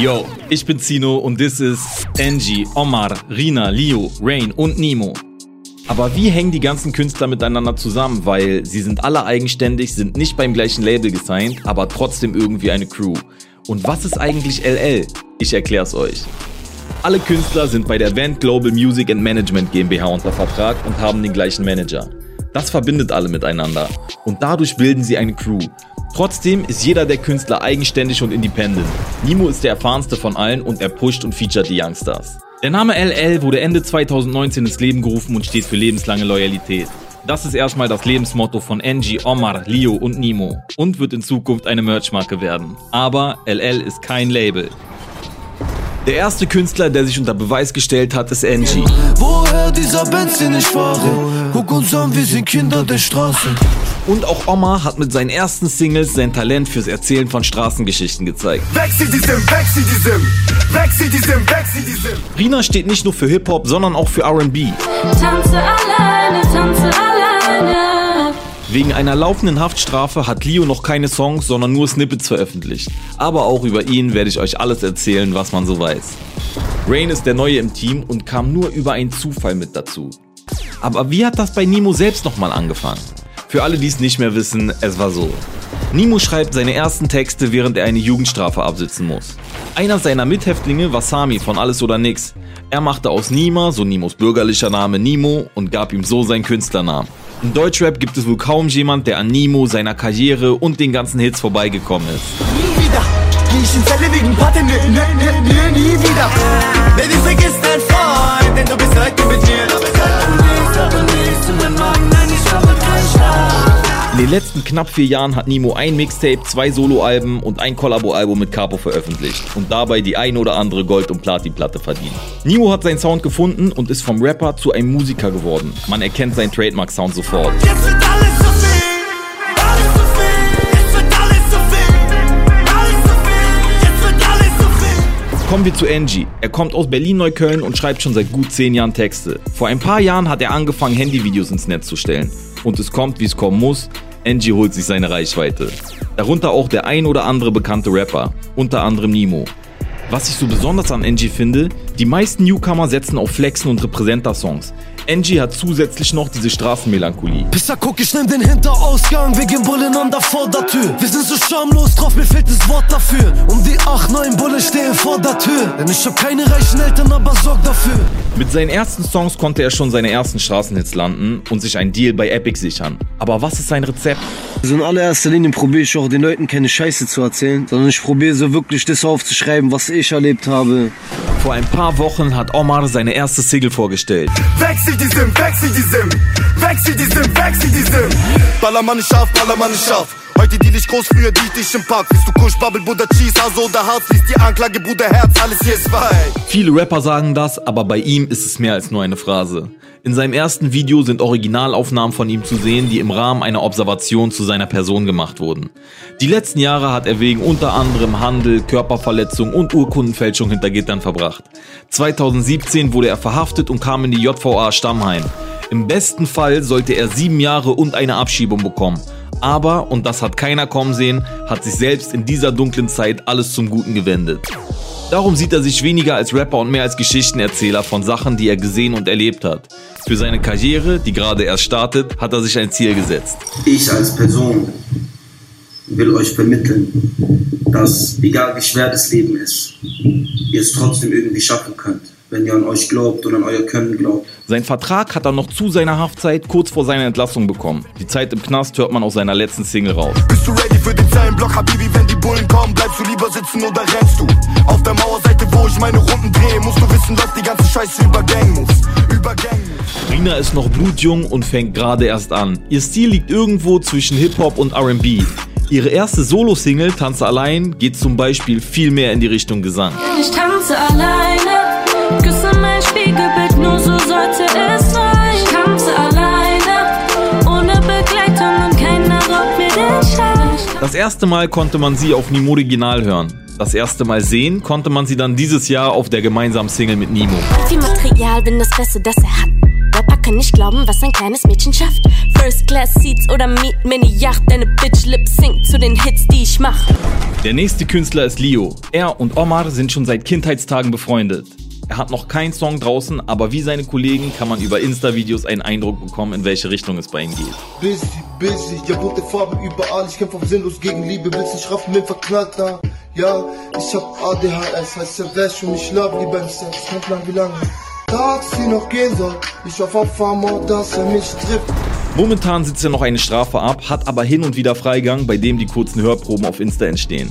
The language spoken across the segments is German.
Yo, ich bin Zino und this is Angie, Omar, Rina, Leo, Rain und Nemo. Aber wie hängen die ganzen Künstler miteinander zusammen? Weil sie sind alle eigenständig, sind nicht beim gleichen Label gesigned, aber trotzdem irgendwie eine Crew. Und was ist eigentlich LL? Ich erklär's euch. Alle Künstler sind bei der Vent Global Music and Management GmbH unter Vertrag und haben den gleichen Manager. Das verbindet alle miteinander und dadurch bilden sie eine Crew. Trotzdem ist jeder der Künstler eigenständig und independent. Nimo ist der erfahrenste von allen und er pusht und featuret die Youngstars. Der Name LL wurde Ende 2019 ins Leben gerufen und steht für lebenslange Loyalität. Das ist erstmal das Lebensmotto von Angie, Omar, Leo und Nimo und wird in Zukunft eine Merchmarke werden. Aber LL ist kein Label. Der erste Künstler, der sich unter Beweis gestellt hat, ist Angie. Woher dieser Benz, den ich fahre? Guck uns an, wir sind Kinder der Straße. Und auch Omar hat mit seinen ersten Singles sein Talent fürs Erzählen von Straßengeschichten gezeigt. Wechsel die Sim, wechsel die Sim, wechsel die Sim, wechsel die Sim. Rina steht nicht nur für Hip-Hop, sondern auch für R&B. Tanze alleine, tanze alleine. Wegen einer laufenden Haftstrafe hat Leo noch keine Songs, sondern nur Snippets veröffentlicht. Aber auch über ihn werde ich euch alles erzählen, was man so weiß. Rain ist der Neue im Team und kam nur über einen Zufall mit dazu. Aber wie hat das bei Nemo selbst nochmal angefangen? Für alle, die es nicht mehr wissen, es war so. Nemo schreibt seine ersten Texte, während er eine Jugendstrafe absitzen muss. Einer seiner Mithäftlinge war Sami von Alles oder Nix. Er machte aus Nima, so Nimos bürgerlicher Name, Nimo und gab ihm so seinen Künstlernamen. Im Deutschrap gibt es wohl kaum jemand, der an Nimo, seiner Karriere und den ganzen Hits vorbeigekommen ist. Nie wieder, ich in den letzten knapp vier Jahren hat Nemo ein Mixtape, zwei Soloalben und ein Kollabo-Album mit Capo veröffentlicht und dabei die ein oder andere Gold- und Platinplatte verdient. Nemo hat seinen Sound gefunden und ist vom Rapper zu einem Musiker geworden. Man erkennt seinen Trademark-Sound sofort. Kommen wir zu Angie. Er kommt aus Berlin-Neukölln und schreibt schon seit gut 10 Jahren Texte. Vor ein paar Jahren hat er angefangen, Handyvideos ins Netz zu stellen. Und es kommt, wie es kommen muss. Angie holt sich seine Reichweite. Darunter auch der ein oder andere bekannte Rapper, unter anderem Nemo. Was ich so besonders an Angie finde, die meisten Newcomer setzen auf Flexen und Representer-Songs. Angie hat zusätzlich noch diese Straßenmelancholie. Pisser, guck, ich nehm den Hinterausgang wegen Bullen an der Vordertür. Wir sind so schamlos drauf, mir fehlt das Wort dafür. Um die 8, 9 Bullen stehen vor der Tür. Denn ich hab keine reichen Eltern, aber sorg dafür. Mit seinen ersten Songs konnte er schon seine ersten Straßenhits landen und sich einen Deal bei Epic sichern. Aber was ist sein Rezept? Also in allererster Linie probiere ich auch den Leuten keine Scheiße zu erzählen, sondern ich probiere so wirklich das aufzuschreiben, was ich erlebt habe. Vor ein paar Wochen hat Omar seine erste Single vorgestellt. Wechsel die Sim, wechsel die Sim, wechsel die Sim, wechsel die Sim. Ballermann ist scharf, Ballermann ist scharf. Heute deal ich groß, früher deal ich im Park. Bist du Kusch, Bubble, Buddha, Cheese, Hase oder Harz? Lies die Anklage, Bruder, Herz, alles hier ist frei. Viele Rapper sagen das, aber bei ihm ist es mehr als nur eine Phrase. In seinem ersten Video sind Originalaufnahmen von ihm zu sehen, die im Rahmen einer Observation zu seiner Person gemacht wurden. Die letzten Jahre hat er wegen unter anderem Handel, Körperverletzung und Urkundenfälschung hinter Gittern verbracht. 2017 wurde er verhaftet und kam in die JVA Stammheim. Im besten Fall sollte er sieben Jahre und eine Abschiebung bekommen. Aber, und das hat keiner kommen sehen, hat sich selbst in dieser dunklen Zeit alles zum Guten gewendet. Darum sieht er sich weniger als Rapper und mehr als Geschichtenerzähler von Sachen, die er gesehen und erlebt hat. Für seine Karriere, die gerade erst startet, hat er sich ein Ziel gesetzt. ich als Person will euch vermitteln, dass egal wie schwer das Leben ist, ihr es trotzdem irgendwie schaffen könnt, wenn ihr an euch glaubt und an euer Können glaubt. Sein Vertrag hat er noch zu seiner Haftzeit kurz vor seiner Entlassung bekommen. Die Zeit im Knast hört man aus seiner letzten Single raus. Bist du ready für den Zeilenblock, Habibi? Wenn die Bullen kommen, bleibst du lieber sitzen oder rennst du? Auf der Mauerseite, wo ich meine Runden drehe, musst du wissen, dass die ganze Scheiße über Gang muss. Über Gang muss. Rina ist noch blutjung und fängt gerade erst an. Ihr Stil liegt irgendwo zwischen Hip-Hop und RB. Ihre erste Solo-Single, Tanze allein, geht zum Beispiel viel mehr in die Richtung Gesang. Ich tanze alleine, küsse mein Spiegelbild, nur so sollte es sein. Ich tanze alleine, ohne Begleitung und keiner raubt mir den Schein. Das erste Mal konnte man sie auf Nimo Original hören. Das erste Mal sehen konnte man sie dann dieses Jahr auf der gemeinsamen Single mit Nimo. Viel Material, bin das Beste, das er hat. Rapper können nicht glauben, was ein kleines Mädchen schafft. First Class Seats oder Meet Mini Yacht. Deine Bitch Lip singt zu den Hits, die ich mach. Der nächste Künstler ist Leo. Er und Omar sind schon seit Kindheitstagen befreundet. Er hat noch keinen Song draußen, aber wie seine Kollegen kann man über Insta-Videos einen Eindruck bekommen, in welche Richtung es bei ihm geht. Busy, busy, ja bunte Farben überall. Ich kämpfe auf sinnlos gegen Liebe, willst nicht raffen, bin verknallt da. Ja, ich hab ADHS, heißt ja Wäsch und ich love lieber im Sex. Nicht lang wie lange. Tags, die noch gehen soll. Ich hoffe auf Farmer, dass er mich trifft. Momentan sitzt er noch eine Strafe ab, hat aber hin und wieder Freigang, bei dem die kurzen Hörproben auf Insta entstehen.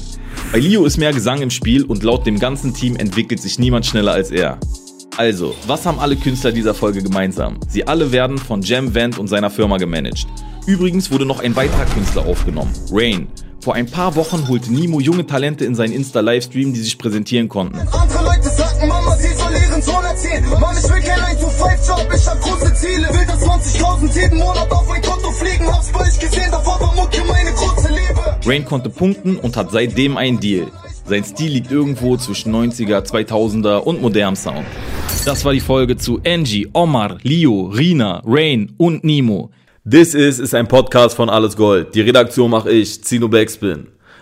Bei Leo ist mehr Gesang im Spiel und laut dem ganzen Team entwickelt sich niemand schneller als er. Also, was haben alle Künstler dieser Folge gemeinsam? Sie alle werden von Jam Vent und seiner Firma gemanagt. Übrigens wurde noch ein weiterer Künstler aufgenommen, Rain. Vor ein paar Wochen holte Nimo junge Talente in seinen Insta-Livestream, die sich präsentieren konnten. Mann, ich will kein 9-to-5-Job, ich hab große Ziele. Will das 20.000 jeden Monat auf mein Konto fliegen. Hab's bei euch gesehen, davor war Mucke meine große Liebe. Rain konnte punkten und hat seitdem einen Deal. Sein Stil liegt irgendwo zwischen 90er, 2000er und modernem Sound. Das war die Folge zu Angie, Omar, Leo, Rina, Rain und Nemo. This is ist ein Podcast von Alles Gold. Die Redaktion mache ich, Zino Backspin.